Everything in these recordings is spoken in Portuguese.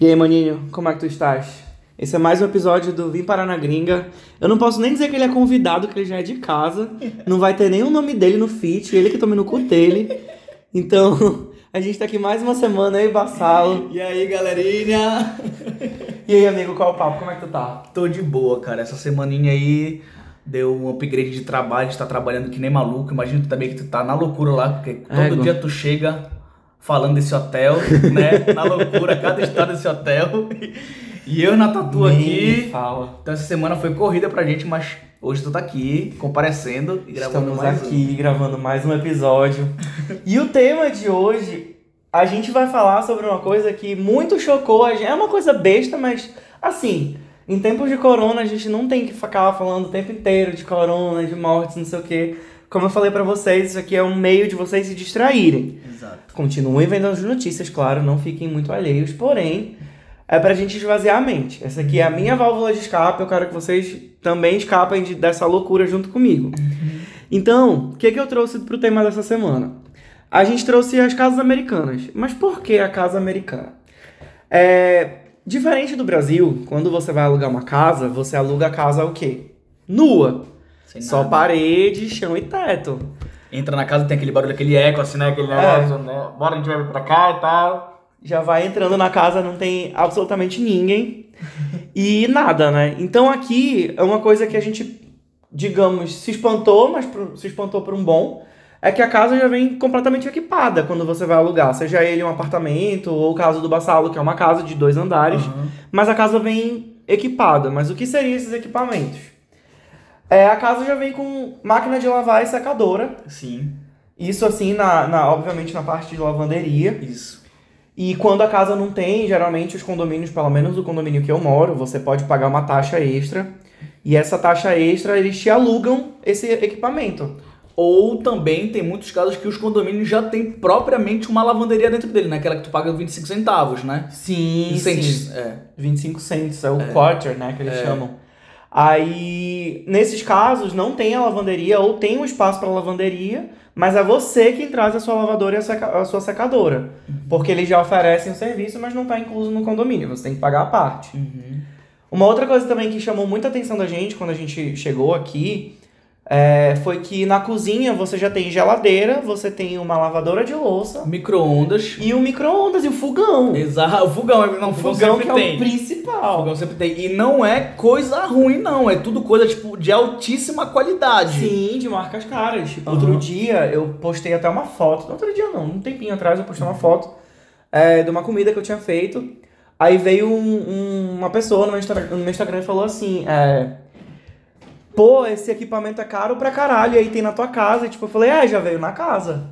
E aí, maninho, como é que tu estás? Esse é mais um episódio do Vim Parar na Gringa. Eu não posso nem dizer que ele é convidado, que ele já é de casa. Não vai ter nem o nome dele no feat, ele que tome no cu dele. Então, a gente tá aqui mais uma semana aí, Bassalo. E aí, galerinha? E aí, amigo, qual é o papo? Como é que tu tá? Tô de boa, cara. Essa semaninha aí deu um upgrade de trabalho, a gente tá trabalhando que nem maluco. Imagina tu também que tu tá na loucura lá, porque todo Égua. dia tu chega falando desse hotel, né? Na loucura, cada história desse hotel. E eu na tatu Nem aqui. Fala. Então essa semana foi corrida pra gente, mas hoje tu tá aqui, comparecendo e gravando Estamos mais um. aqui gravando mais um episódio. e o tema de hoje, a gente vai falar sobre uma coisa que muito chocou a gente. É uma coisa besta, mas assim, em tempos de corona, a gente não tem que ficar falando o tempo inteiro de corona, de mortes, não sei o quê. Como eu falei pra vocês, isso aqui é um meio de vocês se distraírem. Exato. Continuem vendo as notícias, claro, não fiquem muito alheios, porém, é pra gente esvaziar a mente. Essa aqui é a minha válvula de escape, eu quero que vocês também escapem de- dessa loucura junto comigo. Então, o que, que eu trouxe pro tema dessa semana? A gente trouxe as casas americanas. Mas por que a casa americana? É, diferente do Brasil, quando você vai alugar uma casa, você aluga a casa o quê? Nua. Sem Só nada. parede, chão e teto. Entra na casa tem aquele barulho, aquele eco, assim, né? Aquele negócio, né? Bora, a gente vai pra cá e tal. já vai entrando na casa, não tem absolutamente ninguém e nada, né? Então aqui é uma coisa que a gente, digamos, se espantou, mas pro- se espantou por um bom, é que a casa já vem completamente equipada quando você vai alugar, seja ele um apartamento ou o caso do Bassalo, que é uma casa de dois andares, Aham. mas a casa vem equipada. Mas o que seriam esses equipamentos? É, a casa já vem com máquina de lavar e secadora. Sim, Isso assim, na, na, obviamente na parte de lavanderia. isso. E quando a casa não tem, geralmente os condomínios, pelo menos o condomínio que eu moro, você pode pagar uma taxa extra. E essa taxa extra, eles te alugam esse equipamento. Ou também tem muitos casos que os condomínios já têm propriamente uma lavanderia dentro dele, né? Aquela que tu paga 25 centavos, né? Sim, Centes, É. 25 cents, é o quarter, né, que eles chamam. Aí, nesses casos, não tem a lavanderia ou tem um espaço para lavanderia, mas é você quem traz a sua lavadora e a, seca- a sua secadora. Porque eles já oferecem o serviço, mas não está incluso no condomínio, você tem que pagar a parte. Uma outra coisa também que chamou muita atenção da gente quando a gente chegou aqui é, foi que na cozinha você já tem geladeira, você tem uma lavadora de louça Micro-ondas. e o micro-ondas e o fogão. Exato. O fogão, não, O o fogão, fogão sempre que é tem. o O principal. fogão sempre tem. E não é coisa ruim, não. É tudo coisa, tipo, de altíssima qualidade. Sim, de marcas caras. Tipo, Aham. outro dia eu postei até uma foto. Outro dia não, um tempinho atrás eu postei uma foto é, de uma comida que eu tinha feito. Aí veio um- um- uma pessoa no meu, Instagram, no meu Instagram e falou assim: é, Pô, esse equipamento é caro pra caralho, e aí tem na tua casa. E tipo, eu falei: É, já veio na casa.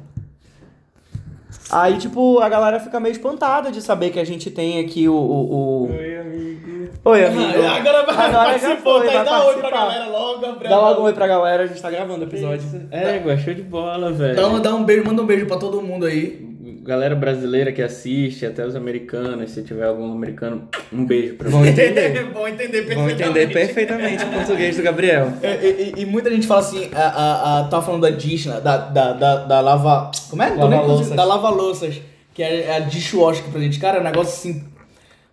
Aí, tipo, a galera fica meio espantada de saber que a gente tem aqui o. o, o... Oi, amigo. Oi, amigo. Ah, agora vai Agora já participou, foi, tá? vai Dá oi pra galera logo, Gabriel. Dá logo um oi pra galera, a gente tá gravando o episódio. É, show de bola, velho. Dá um, dá um beijo, manda um beijo pra todo mundo aí. Galera brasileira que assiste, até os americanos, se tiver algum americano, um beijo pra Vão entender. Bom entender perfeitamente. Vão entender perfeitamente o português do Gabriel. É, E, e- e muita gente fala assim, a, a, a, tava falando da dish, né, da, da, da, da lava... Como é? Lava-louças. conseguindo- Da lava-louças, que é a dishwasher pra gente. Cara, é um negócio assim...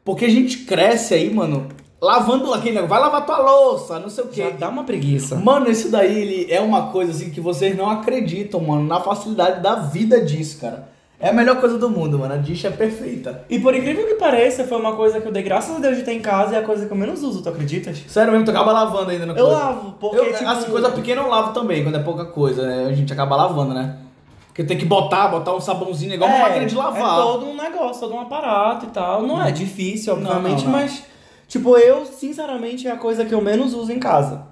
Porque a gente cresce aí, mano, lavando aquele negócio. Vai lavar tua louça, não sei o quê. Já dá uma preguiça. Mano, isso daí ele é uma coisa assim que vocês não acreditam, mano, na facilidade da vida disso, cara. É a melhor coisa do mundo, mano. A dish é perfeita. E por incrível que pareça, foi uma coisa que eu dei graças a Deus de ter em casa e é a coisa que eu menos uso, tu acreditas? Sério mesmo, tu acaba lavando ainda na Eu coisa. lavo, porque Eu, tipo... Assim, coisa pequena eu lavo também, quando é pouca coisa, né? A gente acaba lavando, né? Porque tem que botar, botar um sabãozinho igual uma máquina de lavar. É todo um negócio, todo um aparato e tal. Não é difícil, Não, obviamente, não, não. mas... Tipo, eu, sinceramente, é a coisa que eu menos uso em casa.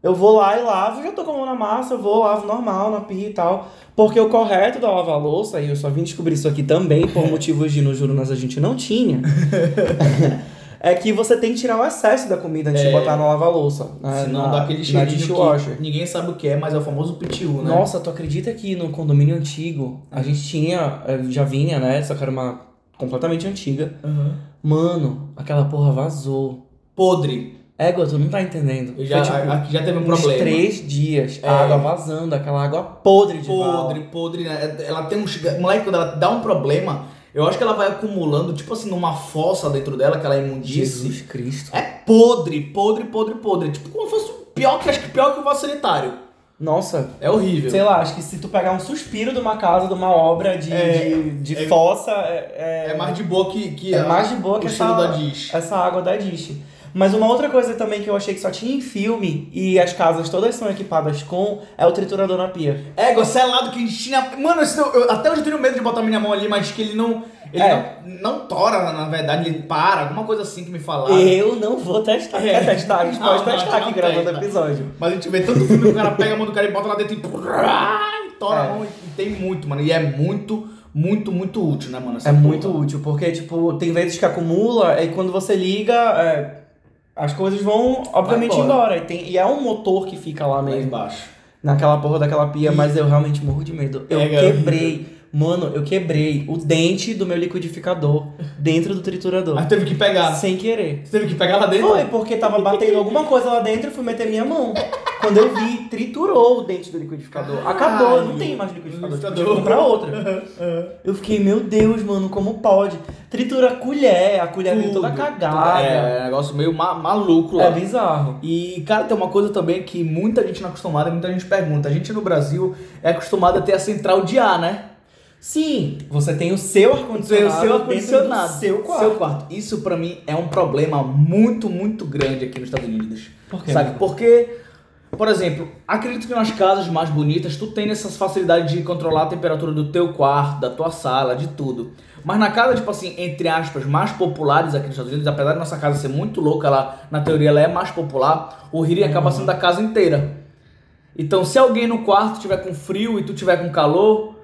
Eu vou lá e lavo, já tô com a mão na massa, eu vou, lavo normal, na pia e tal. Porque o correto da lavar-louça, e eu só vim descobrir isso aqui também, por motivos de no Jurunas a gente não tinha, é que você tem que tirar o excesso da comida antes de É. botar na lava-louça. Senão na, dá aquele cheirinho dishwasher. que ninguém sabe o que é, mas é o famoso PTU, né? Nossa, tu acredita que no condomínio antigo a gente tinha, eh, já vinha, né? Só que era uma completamente antiga. Uhum. Mano, aquela porra vazou. Podre. Égua, tu não tá entendendo. Eu já, Foi, tipo, aqui já teve um uns problema. três dias, É. a água vazando, aquela água podre de Podre, vala. podre, né? Ela tem um. Moleque, quando ela dá um problema, Eu acho que ela vai acumulando, tipo assim, numa fossa dentro dela, aquela imundice. Cristo. É podre, podre, podre, podre. Tipo, como se fosse pior que, acho que pior que o vaso sanitário. Nossa, É horrível. sei lá, acho que se tu pegar um suspiro de uma casa, de uma obra de, É, de, de é- fossa, é, É mais de boa que, que é a- mais de boa que essa, da dish. essa água da dish. Mas uma outra coisa também que eu achei que só tinha em filme e as casas todas são equipadas com é o triturador na pia. É, você é que a gente tinha. Mano, esse- eu- até hoje eu tenho medo de botar minha mão ali, mas que ele não. Ele É. não, não tora, na verdade, ele para, alguma coisa assim que me falaram. Eu não vou testar. É. Quer testar? A gente Não, pode não, testar aqui gravando testa. episódio. Mas a gente vê tanto filme que o cara pega a mão do cara e bota lá dentro e. e tora É. a mão e tem muito, mano. E é muito, muito, muito útil, né, mano? essa É porra. muito útil, porque, tipo, tem vezes que acumula e quando você liga, é, as coisas vão, obviamente, Vai embora. embora. E, tem, e é um motor que fica lá Lá mesmo, embaixo. naquela porra daquela pia, mas eu realmente morro de medo. Eu É, quebrei, mano, eu quebrei o dente do meu liquidificador dentro do triturador. Mas teve que pegar. Sem querer. Você teve que pegar lá dentro? Foi, porque tava batendo alguma coisa lá dentro e fui meter minha mão. Quando eu vi, triturou o dente do liquidificador. Acabou, não tem mais liquidificador. Que Liquidificador. comprar outra. Eu fiquei, meu Deus, mano, como pode? Tritura a colher, a colher vem toda cagada. É, é um negócio meio ma- maluco lá. É bizarro. E, cara, tem uma coisa também que muita gente não é acostumada, muita gente pergunta. A gente no Brasil é acostumado a ter a central de ar, né? Sim, você tem o seu O ar-condicionado. seu ar-condicionado. dentro do Seu quarto. Isso pra mim é um problema muito, muito grande aqui nos Estados Unidos. Por quê? Sabe? Porque, por exemplo, acredito que nas casas mais bonitas tu tem essas facilidades de controlar a temperatura do teu quarto, da tua sala, de tudo. Mas na casa, tipo assim, entre aspas, mais populares aqui nos Estados Unidos, apesar de nossa casa ser muito louca, ela, na teoria ela é mais popular, o heating acaba sendo da casa inteira. Então, se alguém no quarto tiver com frio e tu tiver com calor,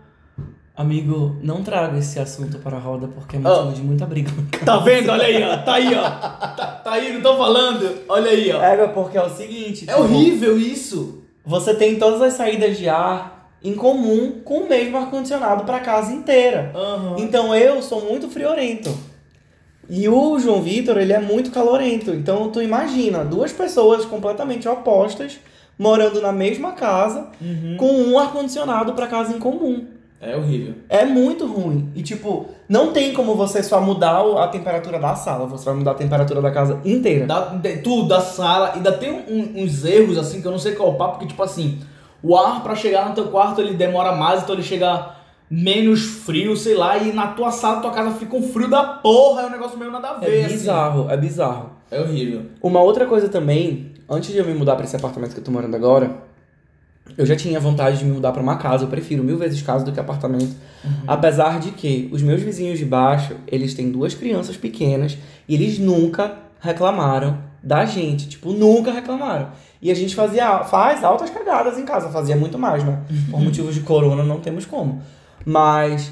Amigo, não traga esse assunto para a roda porque é Ah. motivo de muita briga. Tá vendo? Olha aí, ó. Tá aí, ó. Tá, tá aí, não tô falando. Olha aí, ó. É, porque é o seguinte. É tipo, horrível isso. Você tem todas as saídas de ar em comum com o mesmo ar-condicionado para casa inteira. Então eu sou muito friorento. E o João Vitor, ele é muito calorento. Então tu imagina, duas pessoas completamente opostas morando na mesma casa com um ar-condicionado para casa em comum. É horrível. É muito ruim. E tipo, não tem como você só mudar a temperatura da sala, você vai mudar a temperatura da casa inteira. Da, de- tudo, da sala. Ainda tem um- uns erros, assim, que eu não sei qual é o papo, porque, tipo assim, o ar pra chegar no teu quarto ele demora mais, então ele chega menos frio, sei lá, e na tua sala, tua casa fica um frio da porra, é um negócio meio nada a ver, É assim. bizarro, é bizarro. É horrível. Uma outra coisa também, antes de eu me mudar pra esse apartamento que eu tô morando agora, eu já tinha vontade de me mudar pra uma casa. Eu prefiro mil vezes casa do que apartamento. Apesar de que os meus vizinhos de baixo, eles têm duas crianças pequenas e eles nunca reclamaram da gente. Tipo, nunca reclamaram. E a gente fazia, faz altas cagadas em casa. Fazia muito mais, né? Por motivos de corona não temos como. Mas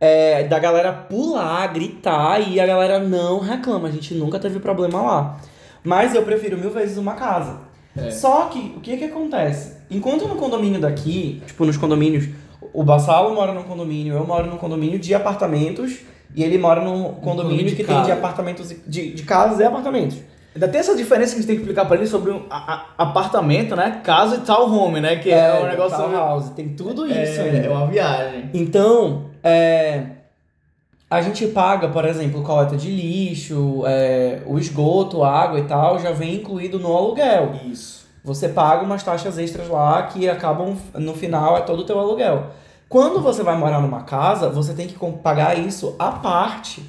é, da galera pular, gritar e a galera não reclama. A gente nunca teve problema lá. Mas eu prefiro mil vezes uma casa. É. Só que, o que que acontece? Enquanto no condomínio daqui, tipo, nos condomínios, o Bassalo mora num condomínio, eu moro num condomínio de apartamentos e ele mora num condomínio que tem de casa. apartamentos, de, de casas e apartamentos. Ainda tem essa diferença que a gente tem que explicar pra ele sobre um a- a- apartamento, né? Casa e townhome, né? Que é, um negócio... house, tem tudo isso é, ainda. é uma viagem. Então, é, a gente paga, por exemplo, coleta de lixo, é, o esgoto, a água e tal, já vem incluído no aluguel. Isso. Você paga umas taxas extras lá que acabam, no final, é todo o teu aluguel. Quando você vai morar numa casa, você tem que pagar isso à parte.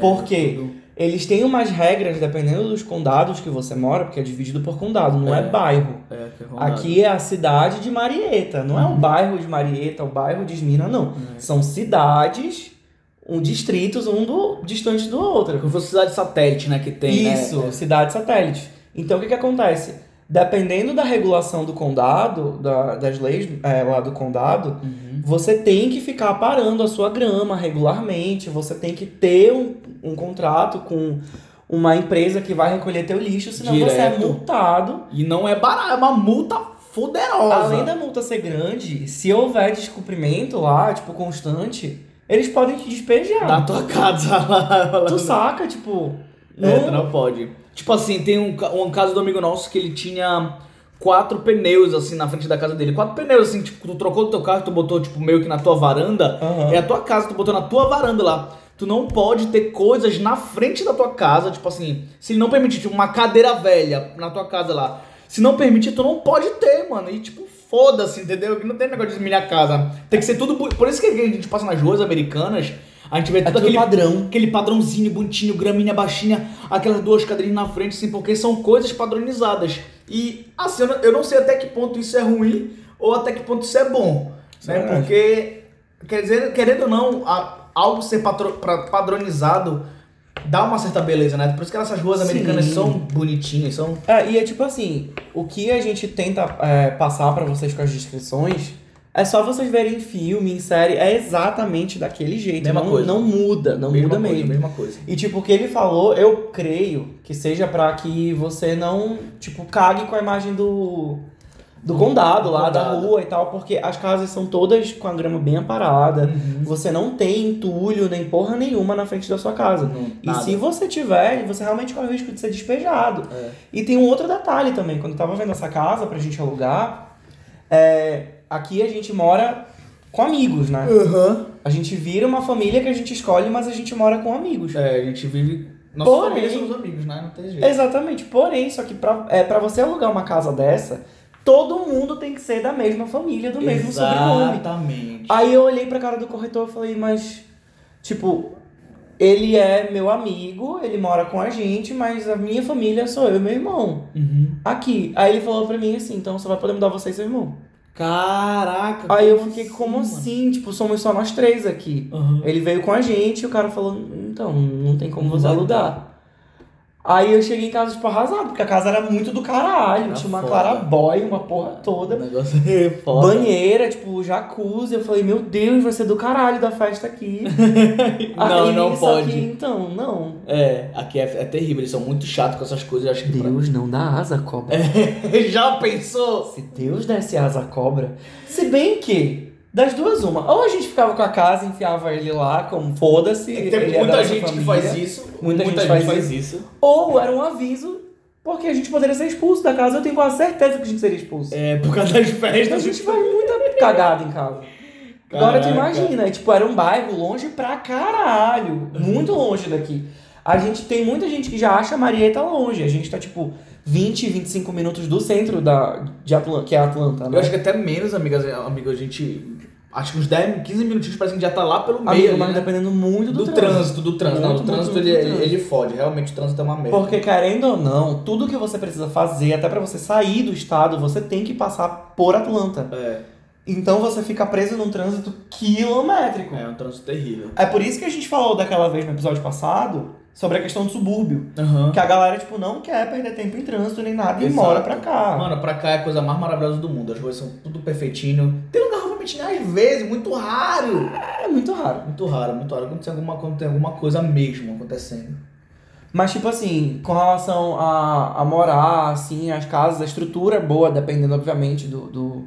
porque tudo. eles têm umas regras, dependendo dos condados que você mora, porque é dividido por condado, não é, É. bairro. É, é. Aqui é a cidade de Marieta, não é o bairro de Marieta, o bairro de Esmina, não. São cidades, um distritos, um do, distante do outro. Como se fosse cidade satélite, né? Que tem, né? Isso, cidades satélites. Então o que, que acontece? Dependendo da regulação do condado, da- das leis é, lá do condado, Uhum. você tem que ficar parando a sua grama regularmente, você tem que ter um, um contrato com uma empresa que vai recolher teu lixo, senão você é Direto. multado E não é barato, é uma multa fuderosa. Além da multa ser grande, se houver descumprimento lá, tipo, constante, eles podem te despejar. Da tua casa lá. Tu saca, tipo. É, tu não- não pode. Tipo assim, tem um, um caso do amigo nosso que ele tinha quatro pneus assim na frente da casa dele. Quatro pneus assim, tipo, tu trocou o teu carro, tu botou tipo meio que na tua varanda. Aham. É a tua casa, tu botou na tua varanda lá. Tu não pode ter coisas na frente da tua casa, tipo assim, se ele não permitir, tipo, uma cadeira velha na tua casa lá. Se não permitir, tu não pode ter, mano. E tipo, foda-se, entendeu? Que não tem negócio de minha casa. Tem que ser tudo. Por isso que a gente passa nas ruas americanas, a gente vê tudo tudo aquele padrão. Aquele padrãozinho bonitinho, graminha baixinha, aquelas duas cadeirinhas na frente, assim, porque são coisas padronizadas. E, assim, eu não, eu não sei até que ponto isso é ruim ou até que ponto isso é bom. Né? Porque, quer dizer, querendo ou não, a- algo ser patro- pra- padronizado dá uma certa beleza, né? Por isso que essas ruas Sim. americanas são bonitinhas, são. É, e é tipo assim, o que a gente tenta é, passar pra vocês com as descrições é só vocês verem em filme, em série, é exatamente daquele jeito. Mesma não, coisa. não muda, não mesma muda coisa, mesmo. Mesma coisa. E tipo, o que ele falou, eu creio que seja pra que você não, tipo, cague com a imagem do do condado lá, da condado. rua e tal, porque as casas são todas com a grama bem aparada. Uhum. Você não tem entulho nem porra nenhuma na frente da sua casa. E nada. se você tiver, você realmente corre o risco de ser despejado. É. E tem um outro detalhe também, quando eu tava vendo essa casa pra gente alugar, é, aqui a gente mora com amigos, né? Uhum. A gente vira uma família que a gente escolhe, mas a gente mora com amigos. É, a gente vive. Nossa Porém- família amigos, né? Não tem jeito. Exatamente, porém, só que pra, é, pra você alugar uma casa dessa, todo mundo tem que ser da mesma família, do mesmo sobrenome. Exatamente. Aí eu olhei pra cara do corretor e falei, mas, tipo, ele é meu amigo, ele mora com a gente, mas a minha família sou eu e meu irmão. Uhum. Aqui. Aí ele falou pra mim assim, então só vai poder mudar você e seu irmão. Caraca. Aí eu fiquei, assim, como mano? assim? Tipo, somos só nós três aqui. Uhum. Ele veio com a gente e o cara falou, então, não tem como Não você vai alugar. Aí eu cheguei em casa, tipo, arrasado, porque a casa era muito do caralho. Era tinha uma foda. clarabóia, uma porra O toda. negócio é foda. Banheira, tipo, jacuzzi. Eu falei, meu Deus, vai ser do caralho da festa aqui. Não, Aí, não pode. que, então, não. É, aqui é, é terrível, eles são muito chatos com essas coisas. eu Acho que pra- Deus não dá asa à cobra. Já pensou? Se Deus desse asa à cobra. Se bem que, das duas, uma. Ou a gente ficava com a casa, enfiava ele lá, como foda-se. Tem é da muita gente que família. faz isso. Muita gente faz isso. Ou era um aviso, porque a gente poderia ser expulso da casa. Eu tenho quase certeza que a gente seria expulso. É, por causa das A festas. gente faz muita cagada em casa. Agora tu Caraca. imagina, tipo, era um bairro longe pra caralho. Muito longe daqui. A gente tem muita gente que já acha Marieta longe. A gente tá, tipo, 20, 25 minutos do centro da, de Atlanta, que é Atlanta, né? Eu acho que até menos, amigas, amigo, a gente. Acho que uns 10, 15 minutinhos parece que a gente já tá lá pelo meio. Amigo, mas né? dependendo muito do, do, trânsito, do trânsito. Não, Muito, o trânsito muito, ele, muito ele, trânsito. ele fode. Realmente o trânsito é uma merda. Porque, querendo ou não, tudo que você precisa fazer, até pra você sair do estado, você tem que passar por Atlanta. É, Então você fica preso num trânsito quilométrico. é um trânsito terrível. É por isso que a gente falou daquela vez no episódio passado sobre a questão do subúrbio. Aham. Que a galera, tipo, não quer perder tempo em trânsito nem nada e Exato. mora pra cá. Mano, pra cá é a coisa mais maravilhosa do mundo. As ruas são tudo perfeitinho. Tem lugar realmente às vezes, muito raro. É muito raro. Muito raro, muito raro. Quando tem alguma, quando tem alguma coisa mesmo acontecendo. Mas, tipo assim, com relação a, a morar, assim, as casas, a estrutura é boa, dependendo, obviamente, do, do,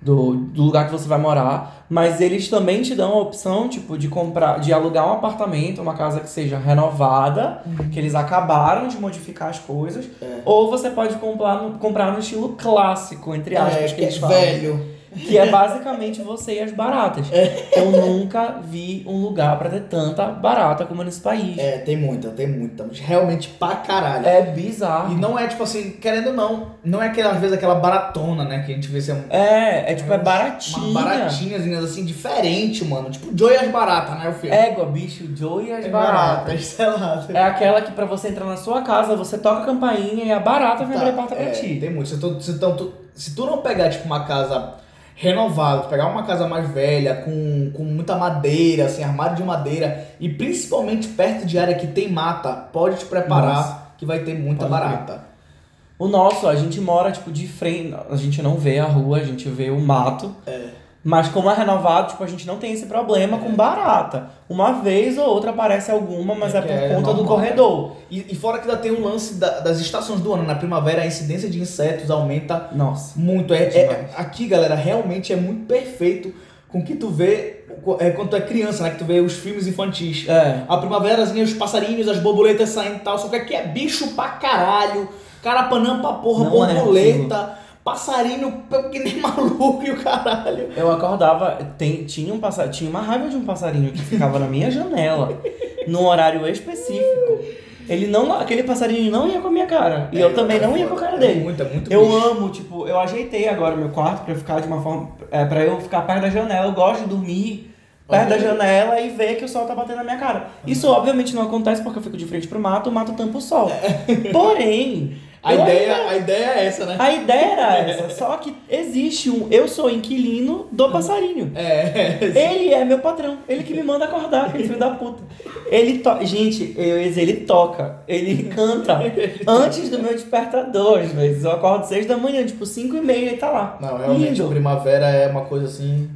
do, do lugar que você vai morar. Mas eles também te dão a opção, tipo, de comprar, de alugar um apartamento, uma casa que seja renovada, que eles acabaram de modificar as coisas. É. Ou você pode comprar no, comprar no estilo clássico, entre aspas, que, eles falam. É, velho. Que é basicamente você e as baratas. É. Eu nunca vi um lugar pra ter tanta barata como nesse país. É, tem muita, tem muita. Realmente pra caralho. É bizarro. E não é tipo assim, querendo ou não, não é aquela, às vezes aquela baratona, né? Que a gente vê ser um, É, é tipo, é baratinha. baratinhas assim, diferente, mano. Tipo Joy e as baratas, né? O filme. Égua, bicho, Joe e as É baratas. sei lá. É aquela que pra você entrar na sua casa, você toca a campainha e a barata vem abrir a porta pra é, ti. Tem muito. Se tu, se, tu- se tu não pegar, tipo, uma casa renovada, tu pegar uma casa mais velha, com, com muita madeira, assim, armário de madeira, e principalmente perto de área que tem mata, pode te preparar Nossa. que vai ter muita Pode barata. O nosso, a gente mora, tipo, de frente. A gente não vê a rua, a gente vê o mato. Mas como é renovado, tipo, a gente não tem esse problema com barata. Uma vez ou outra aparece alguma, mas é, É por é conta do normal, corredor. E, e fora que ainda tem o lance da- das estações do ano. Na primavera a incidência de insetos aumenta Nossa. muito. É, é- aqui, galera, realmente é muito perfeito com que tu vê é, quando tu é criança, né? Que tu vê os filmes infantis. É. A primaverazinha, os passarinhos, as borboletas saindo e tal. Só que aqui é bicho pra caralho. Carapanã pra porra, Não é borboleta. Passarinho que nem maluco e o caralho. Eu acordava, tem, tinha, um passa, tinha uma raiva de um passarinho que ficava na minha janela, num horário específico. Ele não, aquele passarinho não ia com a minha cara. E eu também não ia com a cara É dele. muito, é muito Eu bicho. amo, tipo, eu ajeitei agora meu quarto pra ficar de uma forma. É, pra eu ficar perto da janela. Eu gosto de dormir perto da janela e ver que o sol tá batendo na minha cara. Isso obviamente não acontece porque eu fico de frente pro mato, o mato tampa o sol. Porém. A eu ideia, ainda- a ideia é essa, né? a ideia era essa, só que existe um. Eu sou inquilino do passarinho. É, Ele é meu patrão, ele que me manda acordar, aquele filho da puta. Ele to... Gente, eu, ia dizer, ele toca, ele canta antes do meu despertador, às vezes. Eu acordo seis da manhã, tipo, cinco e meia, ele tá lá. Não, realmente, Lindo. primavera é uma coisa assim.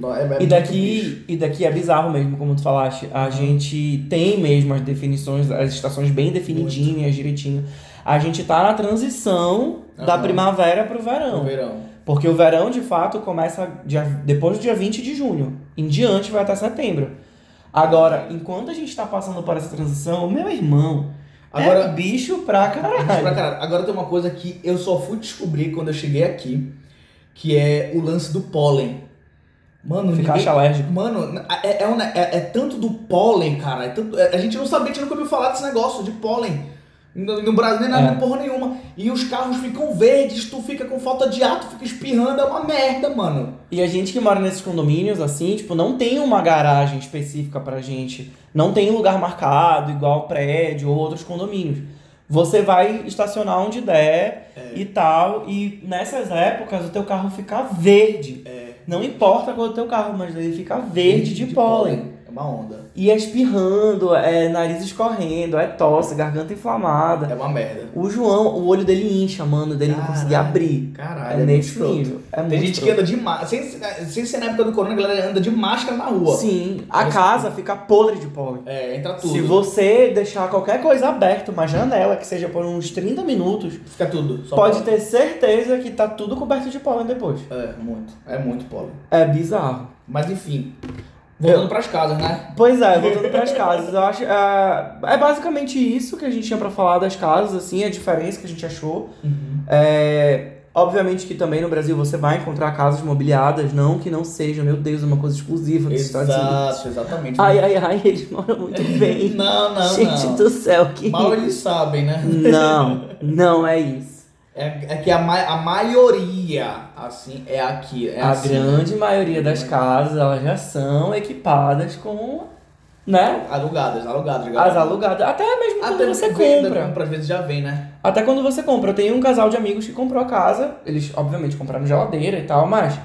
É, é E muito daqui, e daqui é bizarro mesmo, como tu falaste. A gente tem mesmo as definições, as estações bem definidinhas, direitinho. A gente tá na transição da Aham. primavera pro verão. verão. Porque o verão, de fato, começa dia- depois do dia 20 de junho. Em diante vai até setembro. Agora, enquanto a gente tá passando por essa transição, meu irmão, Agora- é bicho pra Bicho pra caralho. caralho. Agora tem uma coisa que eu só fui descobrir quando eu cheguei aqui, que é o lance do pólen. Mano, Ficar ninguém... alérgico. Mano, é, é, um- é- é tanto do pólen, cara. é tanto- é- a gente não sabia, a gente nunca ouviu falar desse negócio de pólen. No, no Brasil nem nada, É. porra nenhuma. E os carros ficam verdes, tu fica com falta de ar, tu fica espirrando, é uma merda, mano. E a gente que mora nesses condomínios, assim, tipo, não tem uma garagem específica pra gente. Não tem lugar marcado, igual prédio ou outros condomínios. Você vai estacionar onde der e tal. E nessas épocas o teu carro fica verde. Não importa qual é o teu carro, mas ele fica verde de, pólen. É uma onda. E é espirrando, é nariz escorrendo, é tosse, garganta inflamada. É uma merda. O João, o olho dele incha, mano, dele não conseguir Caralho. abrir. Caralho, É é nesse nível. É Tem gente que anda de máscara. Sem, sem ser na época do corona, a galera anda de máscara na rua. Sim, a casa fica podre de pólen. É, entra tudo. Se você deixar qualquer coisa aberta, uma janela que seja por uns 30 minutos, Fica tudo. Pode ter certeza que tá tudo coberto de pólen depois. É, muito. É muito pólen. É bizarro. Mas enfim. Voltando pras casas, né? Pois é, voltando pras casas, eu acho. É, é basicamente isso que a gente tinha pra falar das casas, assim, a diferença que a gente achou. É, obviamente que também no Brasil você vai encontrar casas mobiliadas, não que não seja, meu Deus, uma coisa exclusiva dos Estados Unidos. Exato, exatamente. Ai, ai, ai, eles moram muito bem. Não, não, gente não. do céu, que. Mal eles sabem, né? Não, não é isso. É, é que a, ma a maioria, assim, é aqui. É a assim. grande maioria das casas, elas já são equipadas com, né? Alugadas, alugadas. As alugadas. Até mesmo quando Até você venda, compra. compra, às vezes já vem, né? Até quando você compra. Eu tenho um casal de amigos que comprou a casa. Eles, obviamente, compraram geladeira e tal, mas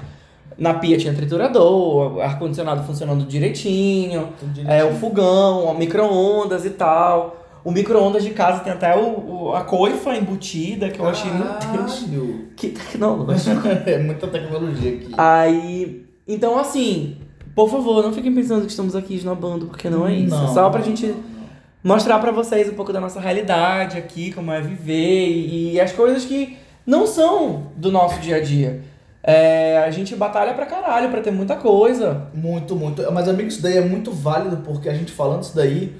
na pia tinha triturador, ar-condicionado funcionando direitinho, Tudo é, o direitinho. fogão, o micro-ondas e tal. O micro-ondas de casa tem até o, o- a coifa embutida, que eu achei, meu Deus, que tecnológico. É muita tecnologia aqui. Aí, então assim, por favor, não fiquem pensando que estamos aqui esnobando, porque não é isso. Não, só pra gente não, não. mostrar pra vocês um pouco da nossa realidade aqui, como é viver e, e as coisas que não são do nosso dia a dia. É, a gente batalha pra caralho pra ter muita coisa. Muito, muito. Mas, amigo, isso daí é muito válido, porque a gente falando isso daí,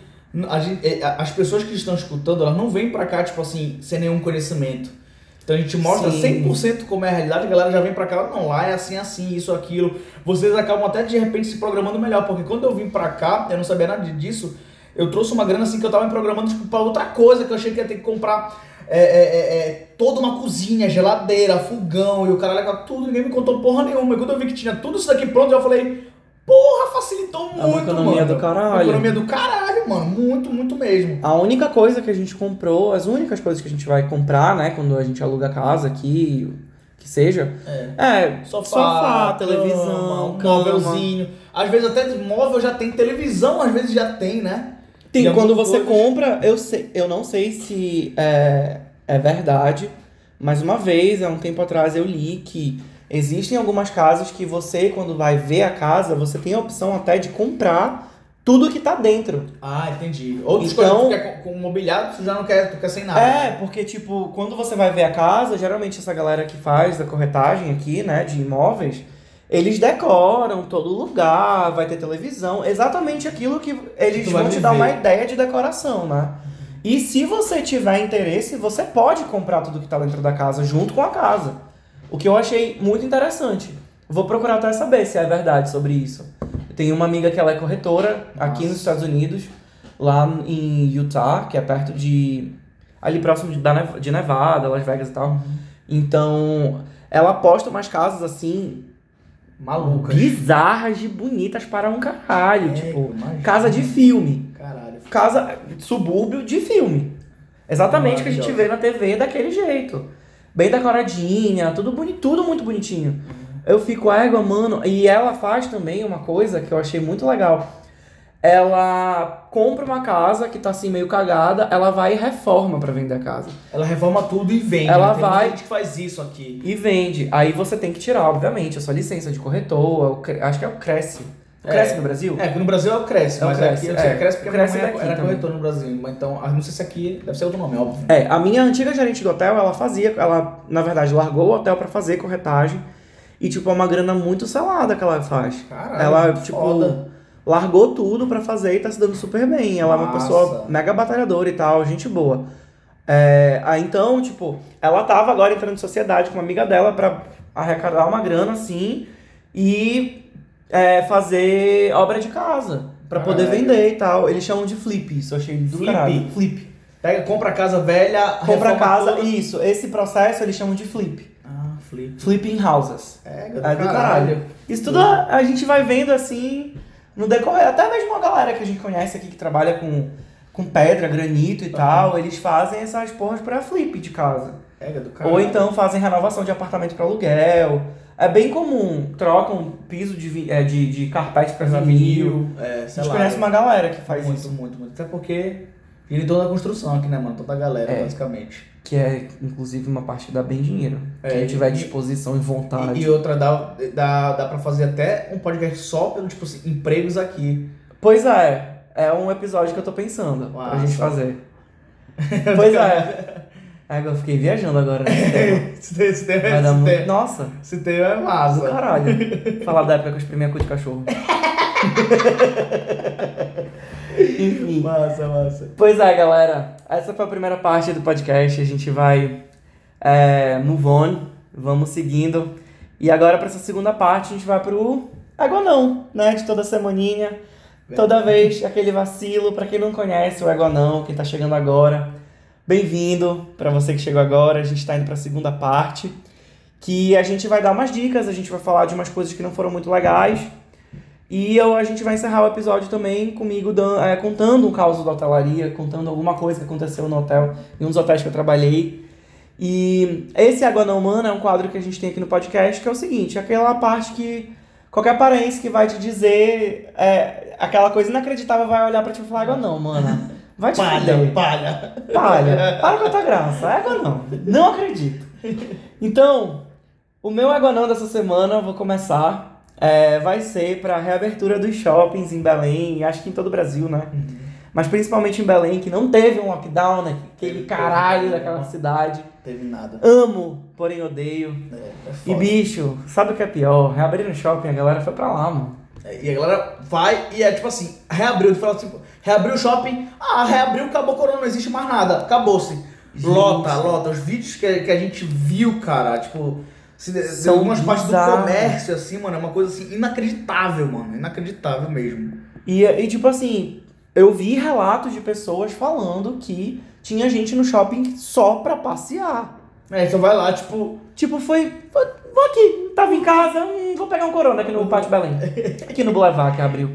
gente, é, as pessoas que estão escutando, elas não vêm pra cá, tipo assim, sem nenhum conhecimento. Então a gente mostra Sim. 100% como é a realidade, a galera já vem pra cá, não, lá é assim, assim, isso, aquilo. Vocês acabam até de repente se programando melhor, porque quando eu vim pra cá, eu não sabia nada disso, eu trouxe uma grana assim que eu tava me programando tipo, pra outra coisa, que eu achei que ia ter que comprar é, é, é, é, toda uma cozinha, geladeira, fogão e o caralho, tudo, ninguém me contou porra nenhuma. E quando eu vi que tinha tudo isso daqui pronto, eu falei, porra, facilitou muito, É uma economia mano. do caralho. Uma economia do caralho, mano, muito, muito mesmo. A única coisa que a gente comprou, as únicas coisas que a gente vai comprar, né, quando a gente aluga casa aqui, que seja, É. é Sofá, sofá televisão, móvelzinho. Às vezes até móvel já tem, televisão às vezes já tem, né? Tem, quando você compra, eu, sei, eu não sei se é, é verdade, mas uma vez, há um tempo atrás, eu li que existem algumas casas que você, quando vai ver a casa, você tem a opção até de comprar tudo que tá dentro. Ah, entendi. Outras Então- coisas que tu quer com, com mobiliário, tu já não quer, tu quer sem nada. É, porque, tipo, quando você vai ver a casa, geralmente essa galera que faz a corretagem aqui, né, de imóveis, eles decoram todo lugar, vai ter televisão, exatamente aquilo que eles vão te dar uma ideia de decoração, né? E se você tiver interesse, você pode comprar tudo que tá dentro da casa junto com a casa. O que eu achei muito interessante. Vou procurar até saber se é verdade sobre isso. Tenho uma amiga que ela é corretora aqui Nossa. nos Estados Unidos, lá em Utah, que é perto de. ali próximo de, da de Nevada, Las Vegas e tal. Então, ela posta umas casas assim, Malucas. bizarras de bonitas para um caralho. É, tipo, casa de filme. Caralho. Casa, subúrbio de filme. Exatamente o que a gente vê na TV daquele jeito. Bem decoradinha, tudo bonito, tudo muito bonitinho. Eu fico, égua, mano. E ela faz também uma coisa que eu achei muito legal. Ela compra uma casa que tá assim meio cagada, ela vai e reforma pra vender a casa. Ela reforma tudo e vende. Ela né? Tem vai- gente que faz isso aqui. E vende. Aí você tem que tirar, obviamente, a sua licença de corretor, Cre- acho que é o Cresce. O É. Cresce no Brasil? É, porque no Brasil é o Cresce, É o mas Cresce, aqui eu é. Cresce porque a minha Cresce mãe era também. corretor no Brasil. Mas Então, ah, não sei se aqui deve ser outro nome, óbvio. É, a minha antiga gerente do hotel, ela fazia, ela, na verdade, largou o hotel pra fazer corretagem. E, tipo, é uma grana muito selada que ela faz. Caralho, ela, tipo, foda. largou tudo pra fazer e tá se dando super bem. Ela é uma pessoa mega batalhadora e tal, gente boa. É, aí, então, tipo, ela tava agora entrando em sociedade com uma amiga dela pra arrecadar uma grana, assim, e é, fazer obra de casa. Pra poder vender e tal. Eles chamam de flip, isso eu achei do Flip? caralho. Flip. Pega, compra a casa velha, Compra reforma casa, toda. isso. Esse processo eles chamam de flip. Flip. Flipping houses. É, do, É do caralho. caralho. Isso tudo a, a gente vai vendo assim no decorrer. Até mesmo a galera que a gente conhece aqui que trabalha com, com pedra, granito e tal, eles fazem essas porras pra flip de casa. É, do caralho. Ou então fazem renovação de apartamento pra aluguel. É bem comum. Trocam piso de, é, de, de carpete pra vinil. É, A gente lá. conhece uma galera que faz muito, isso. muito, muito. Até porque em toda a construção aqui, né, mano? Toda a galera, É. basicamente. Que é, inclusive, uma parte que dá bem dinheiro. É, Quem tiver e- disposição e vontade. E, e outra, dá, dá, dá pra fazer até um podcast só pelo, tipo assim, empregos aqui. Pois é, é um episódio que eu tô pensando pra Massa. gente fazer. Pois é. É, eu fiquei viajando agora nesse tema. se tem, se tem, Vai dar se muito. tem, Nossa, se tem, é do massa. caralho. Falar da época que eu exprimi a cu de cachorro. Enfim. Massa, massa. Pois é, galera. Essa foi a primeira parte do podcast. A gente vai é, move on. Vamos seguindo. E agora, pra essa segunda parte, a gente vai pro Água Não, né? De toda semaninha. Toda vez, aquele vacilo. Pra quem não conhece o Água Não, quem tá chegando agora, bem-vindo. Pra você que chegou agora, a gente tá indo pra segunda parte. Que a gente vai dar umas dicas, a gente vai falar de umas coisas que não foram muito legais. E eu, a gente vai encerrar o episódio também comigo dan- é, contando um caos da hotelaria, contando alguma coisa que aconteceu no hotel, em um dos hotéis que eu trabalhei. E esse Água Não Humana é um quadro que a gente tem aqui no podcast, que é o seguinte, aquela parte que qualquer parente que vai te dizer é, aquela coisa inacreditável vai olhar pra ti e falar, Água Não, mana, vai te Palha, fuder. palha. Palha, para com a tua graça. Água não. Não acredito. Então, o meu água não dessa semana, eu vou começar. É, vai ser para reabertura dos shoppings em Belém, acho que em todo o Brasil, né? Mas principalmente em Belém, que não teve um lockdown, né? Aquele caralho daquela cidade. Teve nada. Amo, porém odeio. É, é E bicho, sabe o que é pior? Reabriram o shopping, a galera foi pra lá, mano. E a galera vai e é tipo assim, reabriu, fala tipo, reabriu o shopping, ah, reabriu, acabou o corona, não existe mais nada, acabou-se. Lota, lota. Os vídeos que, que a gente viu, cara, tipo, se, São algumas partes do comércio, assim, mano, é uma coisa assim, inacreditável, mano. Inacreditável mesmo. E, e tipo assim, eu vi relatos de pessoas falando que tinha gente no shopping só pra passear. É, então vai lá, tipo, Tipo, foi. Vou aqui, tava em casa, hum, vou pegar um corona aqui no Pátio Belém. Aqui no Boulevard que abriu.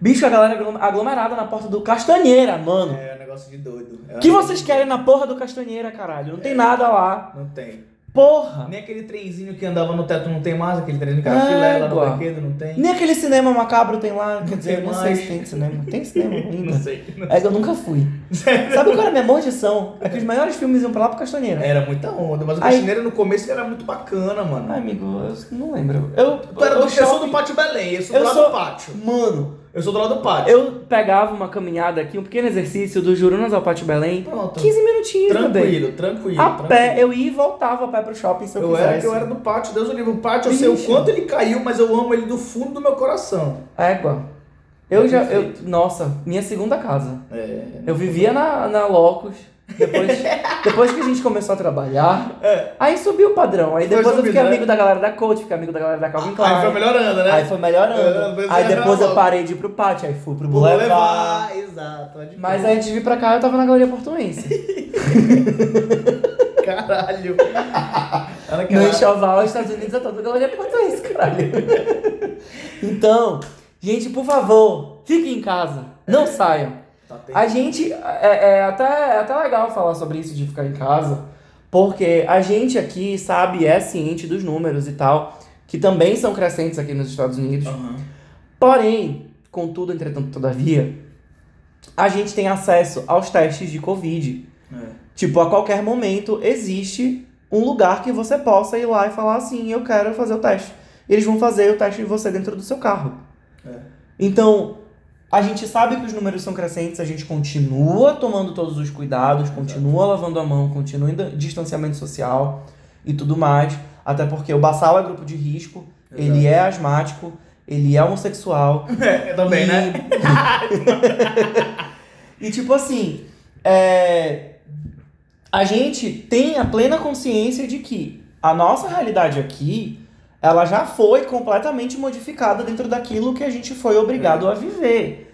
Bicho, a galera aglom- aglomerada na porta do Castanheira, mano. é um negócio de doido. É O que um vocês querem na porra do Castanheira, caralho? Não tem nada lá. Não tem. Porra! Nem aquele trenzinho que andava no teto não tem mais, aquele trenzinho que era filé lá no brinquedo, não tem. Nem aquele cinema macabro tem lá. Quer dizer, não sei se tem cinema. Tem cinema ainda. Não sei. Não É que eu nunca fui. Sabe qual era a minha maldição? É que os melhores filmes iam pra lá pro Castanheira. Era muita onda, mas o Aí- Caxineira no começo era muito bacana, mano. Ai, amigo, eu não lembro. Eu, do, eu eu sou do Pátio Belém, eu sou do Eu lado sou- do pátio. Mano, Eu sou do lado do pátio. eu pegava uma caminhada aqui, um pequeno exercício do Jurunas ao Pátio Belém. Pronto. 15 minutinhos. Tranquilo, tranquilo. A tranquilo. pé, eu ia e voltava a pé pro shopping se eu, Eu quisesse. era eu era do pátio, Deus o livre. O pátio, eu sei o Bicho. quanto ele caiu, mas eu amo ele do fundo do meu coração. Égua. Eu É já. Eu, nossa, minha segunda casa. É. Eu vivia na, na Locus. Depois, depois que a gente começou a trabalhar, aí subiu o padrão. Aí depois eu subindo, fiquei né? amigo da galera da Coach, fiquei amigo da galera da Calvin Klein. Aí foi melhorando, né? Aí foi melhorando. É, aí depois eu parei de ir pro pátio, aí fui pro Boulevard. levar, exato. pode Mas aí antes de vir pra cá, eu tava na Galeria Portuense. Caralho. No enxoval, os Estados Unidos é toda Galeria Portuense, caralho. então, gente, por favor, fiquem em casa. Não saiam. Tá. A gente, é, é até, é até legal falar sobre isso de ficar em casa, porque a gente aqui sabe, é ciente dos números e tal, que também são crescentes aqui nos Estados Unidos. Aham. Porém, contudo, entretanto, todavia, a gente tem acesso aos testes de Covid. É. Tipo, a qualquer momento existe um lugar que você possa ir lá e falar assim, eu quero fazer o teste. Eles vão fazer o teste de você dentro do seu carro. É. Então, a gente sabe que os números são crescentes, a gente continua tomando todos os cuidados, continua lavando a mão, continua em distanciamento social e tudo mais. Até porque o Bassal é grupo de risco, Exato. ele é asmático, ele é homossexual. É, também, e... né? e tipo assim, é... a gente tem a plena consciência de que a nossa realidade aqui, ela já foi completamente modificada dentro daquilo que a gente foi obrigado a viver.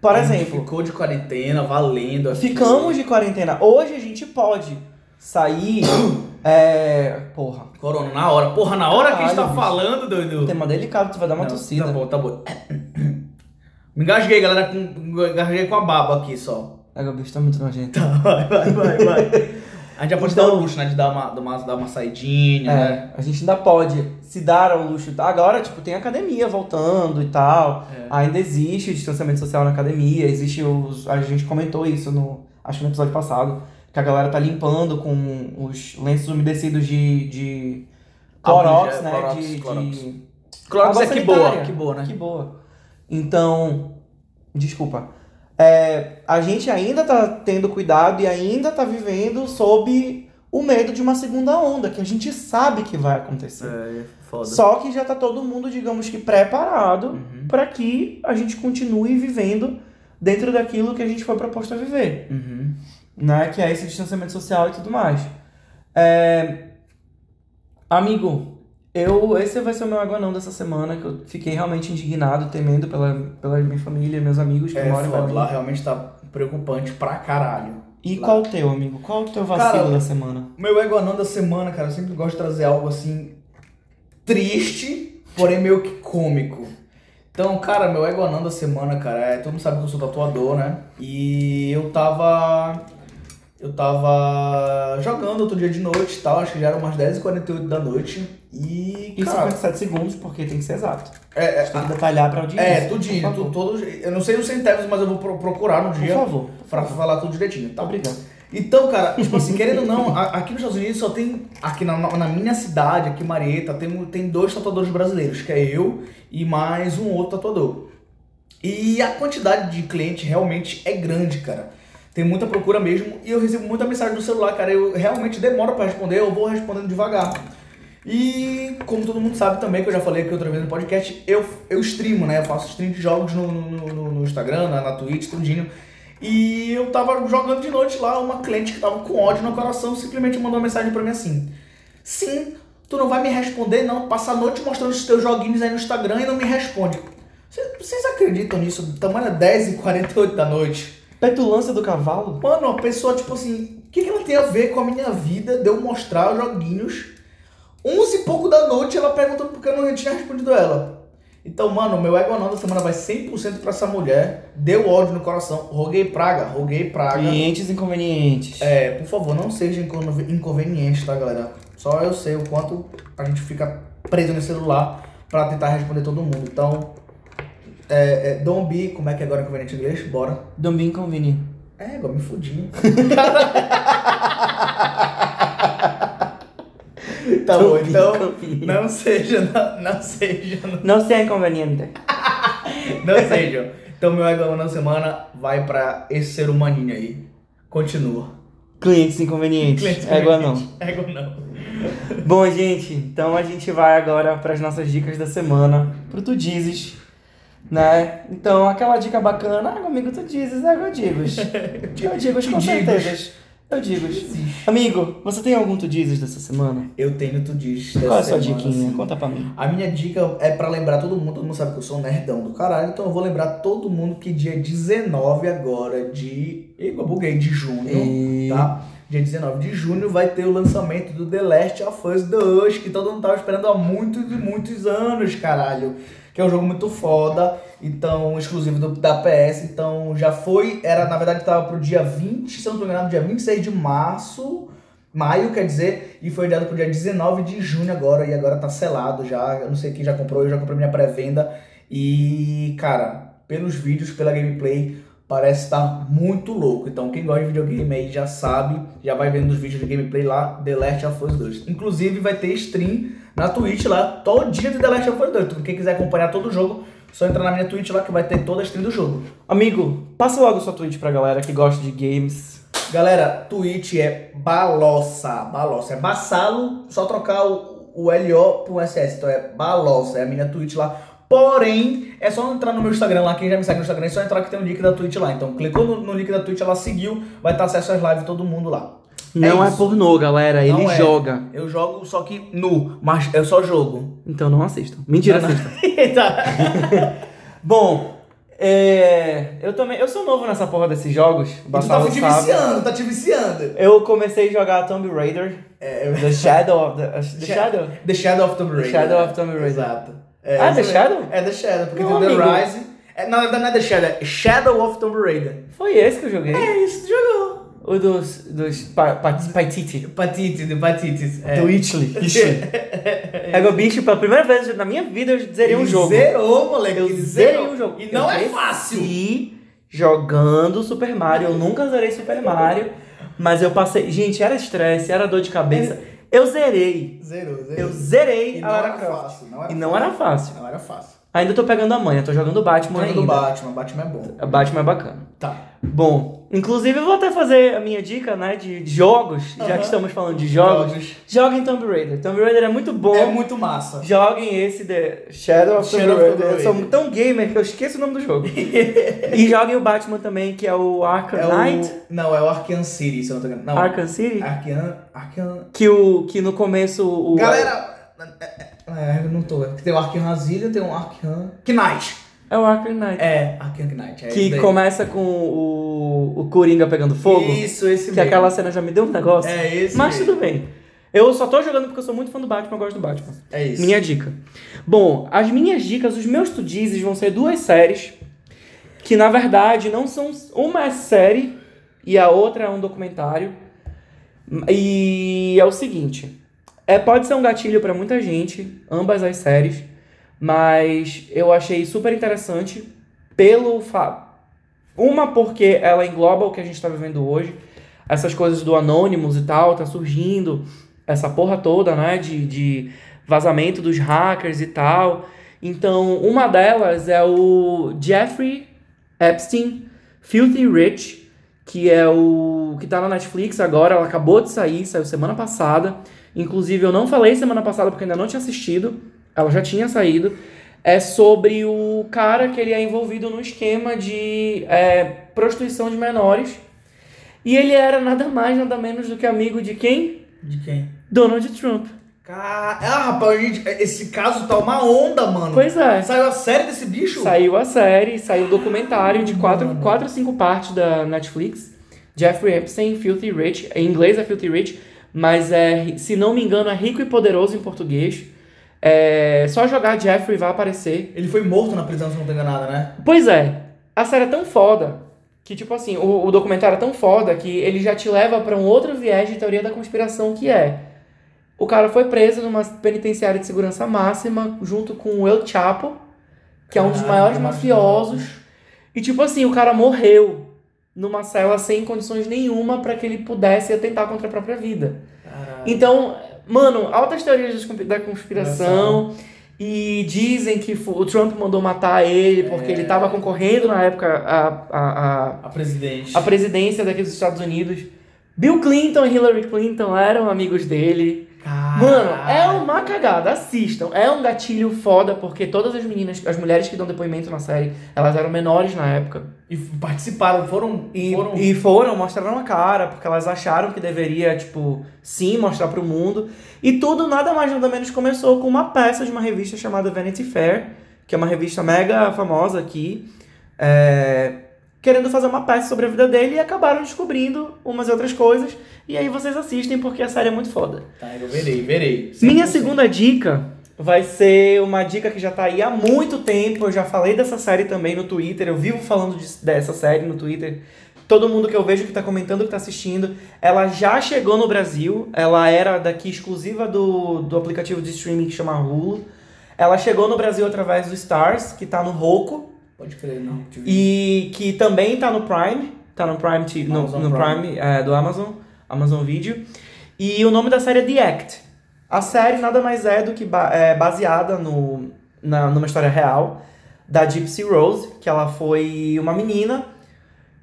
Por A exemplo, Ficou de quarentena, valendo. aqui. ficamos de quarentena. Hoje a gente pode sair. É. Porra, Corona, na hora. Porra, na hora que a gente tá Caralho, bicho. falando, doido. tema delicado, tu vai dar uma Não, tossida. Tá bom, tá bom. Me engasguei, galera. Com, engasguei com a baba aqui só. É, o bicho tá muito nojento. Vai, vai, vai, vai. A gente já pode Então- dar o luxo, né? De dar uma, dar uma, dar uma saidinha, né? É, a gente ainda pode se dar ao luxo. Agora, tipo, tem academia voltando e tal. É. Ainda existe o distanciamento social na academia. Existe os. A gente comentou isso no. Acho que no episódio passado. Que a galera tá limpando com os lenços umedecidos de. de Clorox, Álcool em gel, né? Clorox, de, Clorox. de Clorox é que boa, que boa, né? Que boa. Então, desculpa. É, a gente ainda tá tendo cuidado e ainda tá vivendo sob o medo de uma segunda onda, que a gente sabe que vai acontecer. É, foda. Só que já tá todo mundo, digamos que, preparado Uhum. para que a gente continue vivendo dentro daquilo que a gente foi proposto a viver, Uhum. né? Que é esse distanciamento social e tudo mais. É, Amigo, eu esse vai ser o meu aguanão dessa semana, que eu fiquei realmente indignado, temendo pela, pela minha família, meus amigos que É moram foda, lá realmente tá preocupante pra caralho. E Lá. qual o teu, amigo? Qual o teu vacilo Cara, da semana? Meu ego anão da semana, cara, eu sempre gosto de trazer algo assim triste, porém meio que cômico. Então, cara, meu ego anão da semana, cara, é, todo mundo sabe que eu sou tatuador, né? E eu tava. Eu tava jogando outro dia de noite e tal, acho que já eram umas 10h48 da noite. E. E cara, 57 segundos, porque tem que ser exato. é, é, Tem que detalhar pra audiência. é, tudinho, por tu, favor. todo, eu não sei os centavos, mas eu vou pro- procurar no Por dia favor. pra falar tudo direitinho, tá? Obrigado. Então, cara, tipo assim, querendo ou não, aqui nos Estados Unidos só tem, aqui na, na minha cidade, aqui em Marieta, tem, tem dois tatuadores brasileiros, que é eu e mais um outro tatuador. E a quantidade de cliente realmente é grande, cara. Tem muita procura mesmo e eu recebo muita mensagem no celular, cara. Eu realmente demoro pra responder, eu vou respondendo devagar. E como todo mundo sabe também, que eu já falei aqui outra vez no podcast, eu, eu streamo, né? Eu faço stream de jogos no, no, no- Instagram, na, na Twitch, tudinho. E eu tava jogando de noite lá, uma cliente que tava com ódio no coração simplesmente mandou uma mensagem pra mim assim: Sim, tu não vai me responder, não. Passa a noite mostrando os teus joguinhos aí no Instagram e não me responde. Cê- Vocês acreditam nisso? Tamanho é 10h48 da noite. Petulância do cavalo? Mano, a pessoa, tipo assim, o que, que ela tem a ver com a minha vida de eu mostrar os joguinhos? 11 e pouco da noite ela perguntando por que eu não tinha respondido ela. Então, mano, meu ego anão da semana vai 100% pra essa mulher. Deu ódio no coração. Roguei praga, roguei praga. Clientes inconvenientes. É, por favor, não seja inconve- inconveniente, tá, galera? Só eu sei o quanto a gente fica preso no celular pra tentar responder todo mundo. Então, é, é, don't be, como é que é agora inconveniente em inglês? Bora. Don't be inconvenient. É, agora me fudi. tá bom, então não seja, não, não seja, Não seja inconveniente. não seja. Então meu ego na semana vai pra esse ser humaninho aí. Continua. Clientes inconvenientes. Cliente Égua não. Ego não. Bom, gente, então a gente vai agora para as nossas dicas da semana, pro Tu Dizes, né? Então, aquela dica bacana, ah, amigo, Tu Dizes, é eu digo. Eu digo com certeza. Eu digo. Amigo, você tem algum tu dizes dessa semana? Eu tenho tu diz. Qual é a sua semana, diquinha? assim. Conta pra mim. A minha dica é pra lembrar todo mundo, todo mundo sabe que eu sou um nerdão do caralho, então eu vou lembrar todo mundo que dia 19 agora de. Eu buguei, de junho, E- tá? Dia 19 de junho vai ter o lançamento do The Last of Us 2, que todo mundo tava esperando há muitos e muitos anos, caralho. Que é um jogo muito foda, então, exclusivo do- da PS, então já foi, era, na verdade, tava pro dia 20, se eu não tô enganado, dia 26 de março, maio, quer dizer, e foi adiado pro dia 19 de junho agora, e agora tá selado já, eu não sei quem já comprou, eu já comprei minha pré-venda, e, cara, pelos vídeos, pela gameplay, parece estar muito louco, então quem gosta de videogame aí já sabe, já vai vendo os vídeos de gameplay lá, The Last of Us 2. Inclusive vai ter stream na Twitch lá, todo dia de The Last of Us 2, então quem quiser acompanhar todo o jogo, só entrar na minha Twitch lá que vai ter toda a stream do jogo. Amigo, passa logo sua tweet pra galera que gosta de games. Galera, Twitch é balossa, balossa. É bassalo, só trocar o, o LO pro SS. Então é balossa, é a minha Twitch lá. Porém, é só entrar no meu Instagram lá. Quem já me segue no Instagram é só entrar que tem o link da Twitch lá. Então clicou no, no link da Twitch, ela seguiu, vai ter acesso às lives todo mundo lá. Não é, isso. pornô, galera. Não Ele é. joga. Eu jogo só que nu, mas eu só jogo. Então não assistam. Mentira, Não, não. assistam. Tá. Bom, é, eu também. Eu sou novo nessa porra desses jogos. O tu tá te sabe. viciando, tá te viciando. Eu comecei a jogar Tomb Raider. É, The Shadow of the. The Sha- Shadow? The Shadow of Tomb Raider. Shadow of Tomb Raider. Exato. É, Ah, isso The. Shadow? É The Shadow, porque Não, tem o The amigo. Rise. É, na verdade não é The Shadow, é Shadow of Tomb Raider. Foi esse que eu joguei. É isso, tu jogou. O dos. dos pa, pa, Paititi. Patite, de Patites. É. Do Itchley. Pega o bicho pela primeira vez na minha vida eu zerei um jogo. Zerou, moleque. Eu zerei um jogo. E não Eu é fácil. cresci jogando Super Mario. Eu nunca zerei Super Mario. Mas eu passei. Gente, era estresse, era dor de cabeça. Eu zerei. Zerou, zerou. Eu zerei E a não Lara era Croft. fácil. Não E não era fácil. Não era fácil. Ainda tô pegando a manha, tô jogando Batman Jogando ainda. Batman, Batman é bom. Batman é bacana. Tá. Bom, inclusive eu vou até fazer a minha dica, né, de jogos, já Aham. que estamos falando de jogos. Jogos. Joguem Tomb Raider. Tomb Raider é muito bom. É muito massa. Joguem esse The Shadow of Tomb Raider. Eu sou tão gamer que eu esqueço o nome do jogo. e joguem o Batman também, que é o Arkham É Knight. o... Não, é o Arkham City, se eu não tô enganando. Não. Arkham City. Arkham... Arkham... Que, o, que no começo o. Galera... É, eu não tô. Tem o Arkham Razilha, tem o Arkham... Knight. É o Arkham Knight. É, Arkham Knight. É que começa com o, o Coringa pegando fogo. Isso, esse que mesmo. aquela cena já me deu um negócio. É esse Mas mesmo. tudo bem. Eu só tô jogando porque eu sou muito fã do Batman, eu gosto do Batman. É isso. Minha dica. Bom, as minhas dicas, os meus tudizes vão ser duas séries que na verdade não são uma é série e a outra é um documentário. E é o seguinte, é pode ser um gatilho pra muita gente, ambas as séries, mas eu achei super interessante pelo fa... uma porque ela engloba o que a gente tá vivendo hoje, essas coisas do Anonymous e tal, tá surgindo essa porra toda, né, de, de vazamento dos hackers e tal. Então, uma delas é o Jeffrey Epstein, Filthy Rich, que é o que tá na Netflix agora, ela acabou de sair, saiu semana passada. Inclusive, eu não falei semana passada porque ainda não tinha assistido, ela já tinha saído. É sobre o cara que ele é envolvido no esquema de é, prostituição de menores. E ele era nada mais, nada menos do que amigo de quem? De quem? Donald Trump. Car... Ah, rapaz, gente, esse caso tá uma onda, mano. Pois é. Saiu a série desse bicho? Saiu a série, saiu o documentário de quatro, Mano. quatro ou cinco partes da Netflix. Jeffrey Epstein, Filthy Rich. Em inglês é Filthy Rich, mas é, se não me engano, é Rico e Poderoso em português. É só jogar Jeffrey vai aparecer. Ele foi morto na prisão, se não tô enganado, né? Pois é, a série é tão foda que, tipo assim, o, o documentário é tão foda que ele já te leva pra um outro viés de teoria da conspiração que é. O cara foi preso numa penitenciária de segurança máxima junto com o El Chapo, que é um dos maiores mafiosos. E tipo assim, o cara morreu numa cela sem condições nenhuma pra que ele pudesse atentar contra a própria vida. Caralho. Então, mano, altas teorias da conspiração. E dizem que o Trump mandou matar ele porque É. ele tava concorrendo na época a, a, a, A presidente. a presidência daqui dos Estados Unidos. Bill Clinton e Hillary Clinton eram amigos dele. Mano, é uma cagada, assistam. É um gatilho foda, porque todas as meninas, as mulheres que dão depoimento na série, elas eram menores na época. E participaram, foram. E foram... foram, e foram mostraram a cara, porque elas acharam que deveria, tipo, sim, mostrar pro mundo. E tudo nada mais nada menos começou com uma peça de uma revista chamada Vanity Fair, que é uma revista mega famosa aqui, é, querendo fazer uma peça sobre a vida dele e acabaram descobrindo umas outras coisas. E aí vocês assistem porque a série é muito foda. Tá, eu verei, verei. Minha 100%. segunda dica vai ser uma dica que já tá aí há muito tempo. Eu já falei dessa série também no Twitter. Eu vivo falando de- dessa série no Twitter. Todo mundo que eu vejo que tá comentando, que tá assistindo, ela já chegou no Brasil. Ela era daqui exclusiva do, do aplicativo de streaming que chama Hulu. Ela chegou no Brasil através do Stars, que tá no Roku. Pode crer, não. E que também tá no Prime, tá no Prime, no, no Prime. Prime, é, do Amazon, Amazon Video. E o nome da série é The Act. A série nada mais é do que ba- é baseada no, na, numa história real da Gypsy Rose, que ela foi uma menina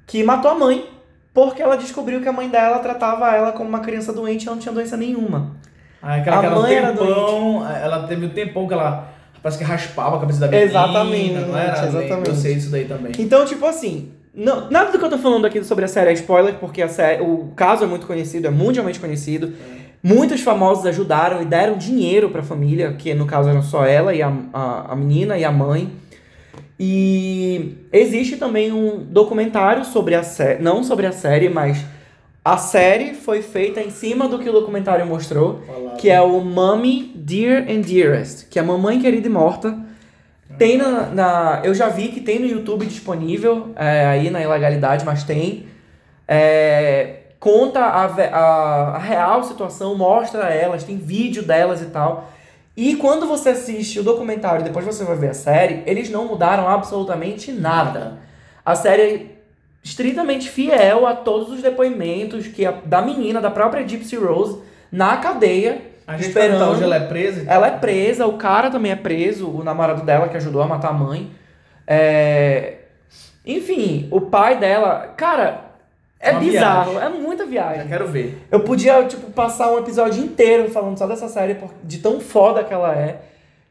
que matou a mãe porque ela descobriu que a mãe dela tratava ela como uma criança doente e ela não tinha doença nenhuma. Ah, aquela A que ela mãe era tempão, ela teve um tempão que ela parece que raspava a cabeça da menina. Exatamente, não era? exatamente. Eu sei isso daí também. Então, tipo assim, não- nada do que eu tô falando aqui sobre a série é spoiler, porque série, o caso é muito conhecido, é mundialmente conhecido. Muitos famosos ajudaram e deram dinheiro pra família, que no caso eram só ela e a, a, a menina e a mãe. E existe também um documentário sobre a série, não sobre a série, mas a série foi feita em cima do que o documentário mostrou, que é o Mummy Dear and Dearest, que é Mamãe Querida e Morta. Tem na, na- Eu já vi que tem no YouTube disponível, é, aí na ilegalidade, mas tem. É, conta a, a, a real situação, mostra elas, tem vídeo delas e tal. E quando você assiste o documentário e depois você vai ver a série, eles não mudaram absolutamente nada. A série é estritamente fiel a todos os depoimentos que a- da menina, da própria Gypsy Rose, na cadeia, A gente esperando. hoje ela é presa? e tal? Ela é presa, o cara também é preso, o namorado dela que ajudou a matar a mãe. É... Enfim, o pai dela. Cara, é Uma bizarro, viagem. é muita Já viagem. quero ver. Eu podia, tipo, passar um episódio inteiro falando só dessa série, de tão foda que ela é.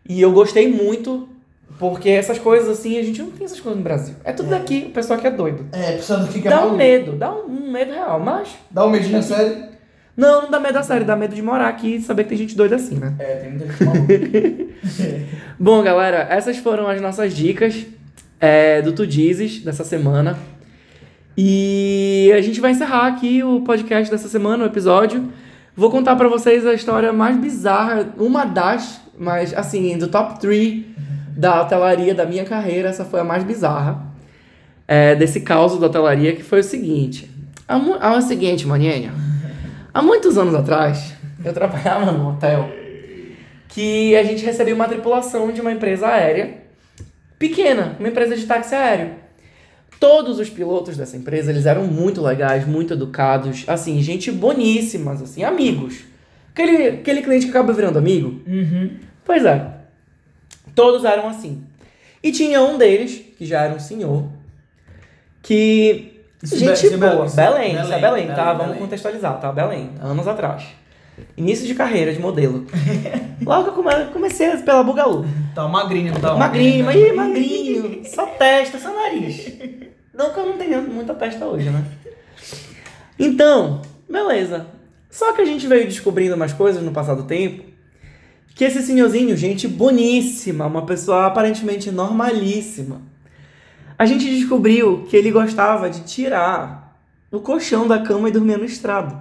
E eu gostei muito, porque essas coisas assim, a gente não tem essas coisas no Brasil. É tudo daqui, o pessoal que é doido. É, precisando do que Dá um medo, dá um, um medo real, mas. Dá um medinho na série? Não, não dá medo da série, dá medo de morar aqui e saber que tem gente doida assim, né? É, tem muita gente maluca. Bom, galera, essas foram as nossas dicas é, do Tu Dizes dessa semana. E a gente vai encerrar aqui o podcast dessa semana, o episódio. Vou contar pra vocês a história mais bizarra, uma das, mas assim, do top 3 da hotelaria da minha carreira, essa foi a mais bizarra. É, desse caos da hotelaria, que foi o seguinte. Mu- É o seguinte, maninha. Há muitos anos atrás, eu trabalhava num hotel que a gente recebia uma tripulação de uma empresa aérea pequena, uma empresa de táxi aéreo. Todos os pilotos dessa empresa, eles eram muito legais, muito educados, assim, gente boníssimas, assim, amigos. Aquele, aquele cliente que acaba virando amigo. Uhum. Pois é. Todos eram assim. E tinha um deles, que já era um senhor, que. Isso gente é boa. Belém, isso- Belém, isso é Belém, Belém, tá? Belém, Vamos Belém. contextualizar, tá? Belém, anos atrás. Início de carreira de modelo. Logo que eu come- comecei pela Bugalu. Tá magrinho, não tá? Magrinho, mas ih, magrinho. Só testa, só nariz. Não que eu não tenha muita testa hoje, né? Então, beleza. Só que a gente veio descobrindo umas coisas no passado tempo. Que esse senhorzinho, gente boníssima, uma pessoa aparentemente normalíssima. A gente descobriu que ele gostava de tirar o colchão da cama e dormir no estrado.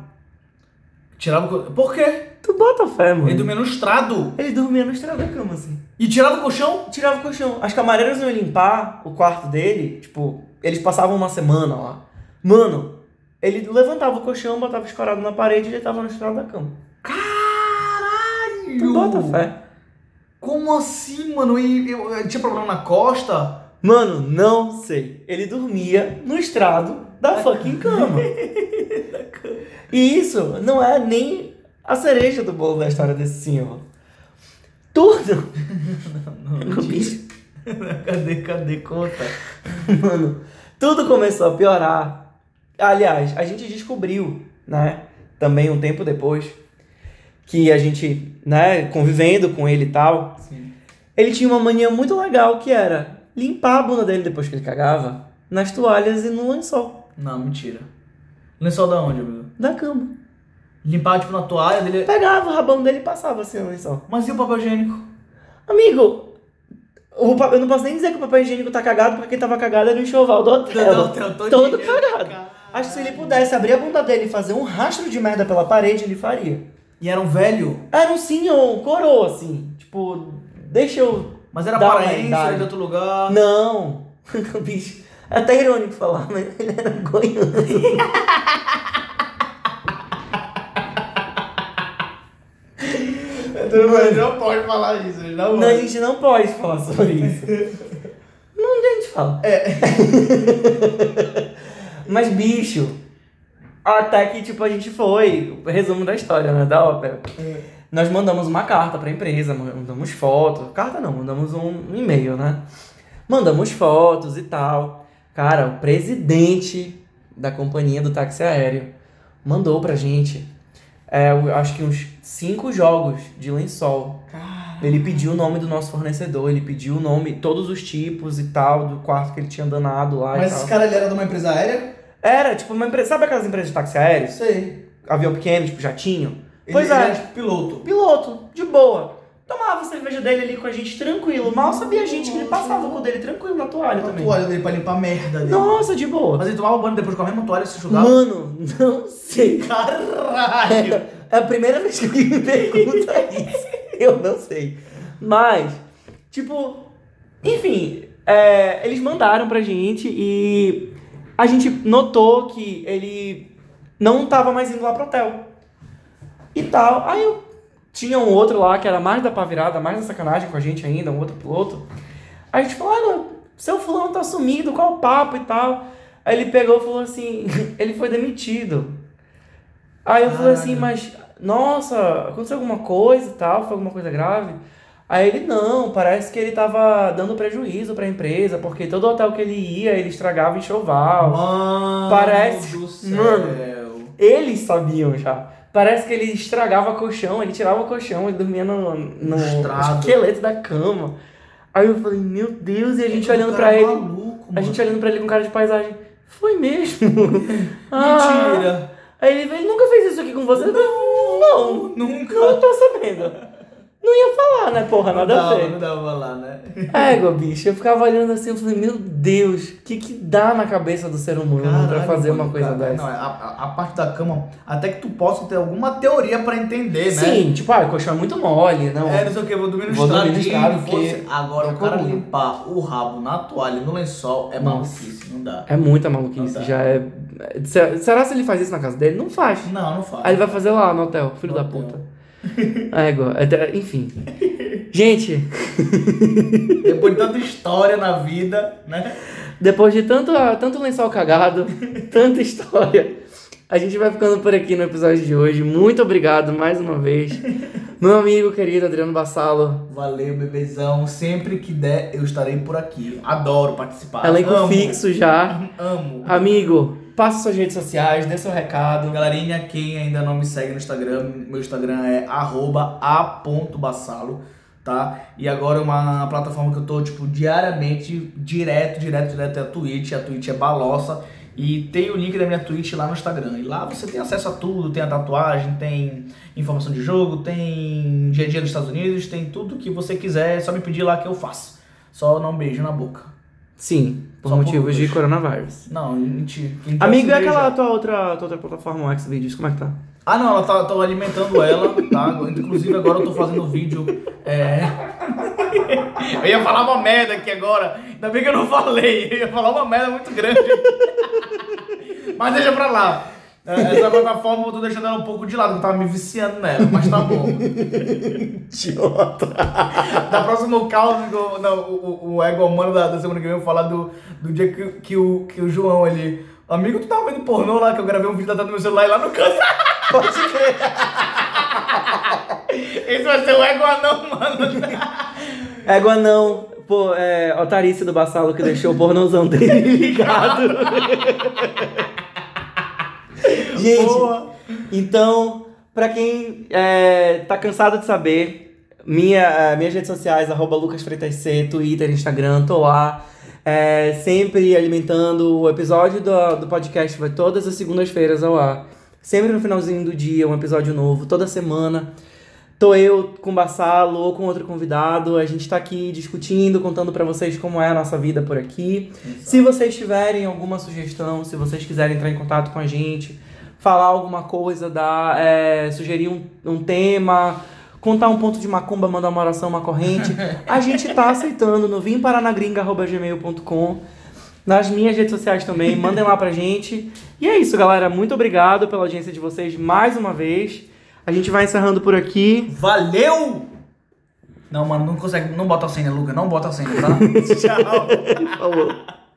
Tirava o... co- Por quê? Tu bota fé, mano. Ele dormia no estrado. Ele dormia no estrado da cama, assim. E tirava o colchão? tirava o colchão. As camareiras iam limpar o quarto dele, tipo, eles passavam uma semana lá. Mano, ele levantava o colchão, botava escorado na parede e ele tava no estrado da cama. Caralho! Tu bota fé. Como assim, mano? E eu, eu tinha problema na costa? Mano, não sei. Ele dormia no estrado da fucking cama. E isso não é nem a cereja do bolo da história desse senhor. Tudo. O bicho cadê, cadê? Conta. Mano, tudo começou a piorar. Aliás, a gente descobriu, né? Também um tempo depois, que a gente, né, convivendo com ele e tal, Sim. ele tinha uma mania muito legal que era limpar a bunda dele depois que ele cagava nas toalhas e no lençol Não, mentira. Lençol da onde, amigo? da cama. Limpar, tipo, na toalha dele. Pegava o rabão dele e passava assim no lençol. Mas e o papel higiênico? Amigo, o eu não posso nem dizer que o papel higiênico tá cagado, porque quem tava cagado era o enxoval do hotel. Do hotel todinho. todo cagado. Acho que se ele pudesse abrir a bunda dele e fazer um rastro de merda pela parede, ele faria. E era um velho? Era um senhor, um coroa, assim. Tipo, deixa eu. Mas era paraense, era de outro lugar. Não. Bicho. É até irônico falar, mas ele era goiano. Mas não pode falar isso, não Não, a gente não pode falar sobre isso. Não, a gente fala. É. Mas, bicho, até que, tipo, a gente foi, o resumo da história, né, da ópera. Nós mandamos uma carta pra empresa, mandamos foto. Carta não, mandamos um, e-mail, né? Mandamos fotos e tal. Cara, o presidente da companhia do táxi aéreo mandou pra gente, é, eu acho que uns cinco jogos de lençol. Ele pediu o nome do nosso fornecedor, ele pediu o nome, todos os tipos e tal, do quarto que ele tinha danado lá e Mas esse cara ele era de uma empresa aérea? Era, tipo, uma empresa. Sabe aquelas empresas de táxi aéreo? Sei. Avião pequeno, tipo, jatinho? Ele, pois ele é. tipo piloto. Piloto, de boa. Tomava a cerveja dele ali com a gente tranquilo. Mal sabia a gente que ele passava com o dele tranquilo na toalha também. toalha dele pra limpar a merda dele. Nossa, de boa. Mas ele tomava banho depois com a mesma toalha e se enxugava? Mano, não sei. Caralho! É a primeira vez que alguém me pergunta isso. Eu não sei. Mas, tipo, enfim, é, eles mandaram pra gente e a gente notou que ele não tava mais indo lá pro hotel. E tal. Aí eu tinha um outro lá que era mais da pavirada, mais da sacanagem com a gente ainda, um outro piloto. Aí a gente falou, ah, não, seu fulano tá sumido, qual o papo e tal. Aí ele pegou e falou assim, ele foi demitido. Aí eu falei assim, mas, nossa, aconteceu alguma coisa e tal? Foi alguma coisa grave? Aí ele, não, parece que ele tava dando prejuízo pra empresa, porque todo hotel que ele ia, ele estragava enxoval. Mano Parece- do céu. Mano. Eles sabiam já. Parece que ele estragava colchão, ele tirava o colchão, ele dormia no, no Estrado. esqueleto da cama. Aí eu falei, meu Deus, e a gente olhando pra ele. Maluco, A gente olhando pra ele com cara de paisagem. Foi mesmo? Ah. Mentira. Aí ele, ele nunca fez isso aqui com você? Não, não, Nunca. não tô sabendo. Não ia falar, né, porra? Nada não a dava, ver. não dava pra lá, né? Égua, bicho. Eu ficava olhando assim, eu falei, meu Deus, o que que dá na cabeça do ser humano pra Caralho, fazer uma coisa cara, dessa? Não, a, a- a parte da cama, até que tu possa ter alguma teoria pra entender, né? Sim, tipo, ah, o colchão é muito mole, não. É, não sei o que, vou dormir no Vou dormir no estradinho, porque Agora, é o cara comum. limpar o rabo na toalha, no lençol, é Nossa. maluquice, não dá. É muita maluquice, já é... Será será se ele faz isso na casa dele? Não faz. Não, não faz. Aí ele vai fazer lá no hotel, filho No da hotel. puta. Égua, enfim. Gente, Depois de tanta história na vida, né? Depois de tanto, tanto lençol cagado, tanta história, a gente vai ficando por aqui no episódio de hoje. Muito obrigado mais uma vez. Meu amigo querido Adriano Bassalo. Valeu, bebezão. Sempre que der, eu estarei por aqui. Adoro participar. Elenco Amo. fixo já. Amo. Amigo, passa suas redes sociais, dê seu recado. Galerinha, quem ainda não me segue no Instagram, meu Instagram é a.bassalo, tá? E agora é uma plataforma que eu tô, tipo, diariamente, direto, direto, direto é a Twitch. A Twitch é Balossa. E tem o link da minha Twitch lá no Instagram. E lá você tem acesso a tudo, tem a tatuagem, tem informação de jogo, tem dia a dia dos Estados Unidos, tem tudo que você quiser, é só me pedir lá que eu faço. Só não beijo na boca. Sim, por Só por motivos de hoje. coronavírus. Não, mentira. Quer Amigo, e aquela tua outra, tua outra plataforma, o Xvideos, como é que tá? Ah, não, ela tá, tô alimentando ela, tá? Inclusive agora eu tô fazendo vídeo. É... eu ia falar uma merda aqui agora. Ainda bem que eu não falei. Eu ia falar uma merda muito grande. Mas deixa pra lá. É, Essa plataforma eu tô deixando ela um pouco de lado, eu tava me viciando nela, mas tá bom. Idiota. Da próxima caos, o- o, o, o ego humano da, da semana que vem eu vou falar do, do dia que, que, o, que o João, ele. Amigo, tu tava vendo pornô lá, que eu gravei um vídeo da no meu celular e lá no canto. Pode crer. Esse vai ser o ego anão, mano. Égua não. Pô, é Otarice do Bassalo que deixou o pornozão dele ligado. Gente, então, Pra quem é, tá cansado de saber, minha, eh, minhas redes sociais, arroba lucasfreitasc, Twitter, Instagram, tô lá. É, sempre alimentando. O episódio do, do podcast vai todas as segundas-feiras ao ar. Sempre no finalzinho do dia, um episódio novo, toda semana. Tô eu com o Bassalo ou com outro convidado. A gente tá aqui discutindo, contando pra vocês como é a nossa vida por aqui. Se vocês tiverem alguma sugestão, se vocês quiserem entrar em contato com a gente, falar alguma coisa, dar, é, sugerir um, um tema, contar um ponto de macumba, mandar uma oração, uma corrente, a gente tá aceitando no vimparanagringa.gmail.com nas minhas redes sociais também, mandem lá pra gente. E é isso, galera. Muito obrigado pela audiência de vocês mais uma vez. A gente vai encerrando por aqui. Valeu! Não, mano, não consegue. Não bota a senha, Luca. Não bota a senha, tá? Tchau. Falou.